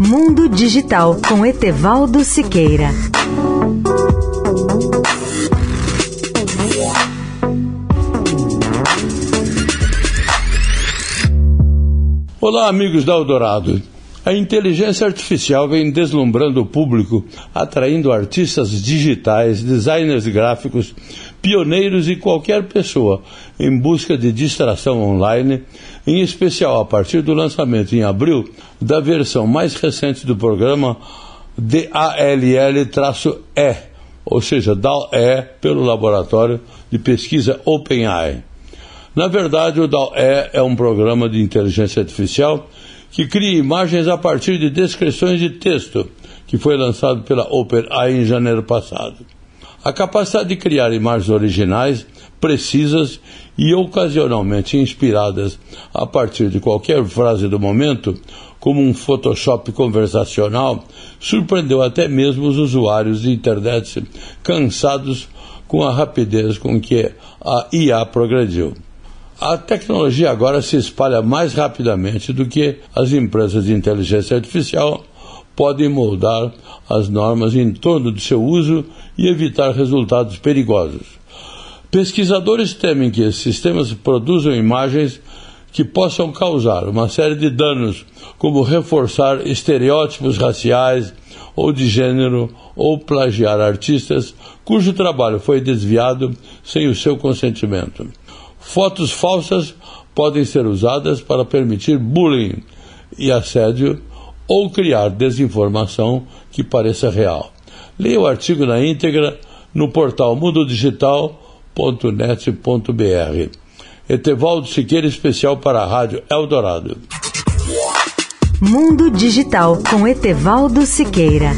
Mundo Digital com Etevaldo Siqueira. Olá, amigos da Eldorado. A inteligência artificial vem deslumbrando o público, atraindo artistas digitais, designers gráficos, pioneiros e qualquer pessoa em busca de distração online, em especial a partir do lançamento em abril da versão mais recente do programa DALL-E, ou seja, DAL-E pelo laboratório de pesquisa OpenAI. Na verdade, o DAL-E é um programa de inteligência artificial que cria imagens a partir de descrições de texto, que foi lançado pela OpenAI em janeiro passado. A capacidade de criar imagens originais, precisas e ocasionalmente inspiradas a partir de qualquer frase do momento, como um Photoshop conversacional, surpreendeu até mesmo os usuários de internet cansados com a rapidez com que a IA progrediu. A tecnologia agora se espalha mais rapidamente do que as empresas de inteligência artificial podem moldar as normas em torno do seu uso e evitar resultados perigosos. Pesquisadores temem que esses sistemas produzam imagens que possam causar uma série de danos, como reforçar estereótipos raciais ou de gênero ou plagiar artistas cujo trabalho foi desviado sem o seu consentimento. Fotos falsas podem ser usadas para permitir bullying e assédio ou criar desinformação que pareça real. Leia o artigo na íntegra no portal mundodigital.net.br. Etevaldo Siqueira, especial para a Rádio Eldorado. Mundo Digital com Etevaldo Siqueira.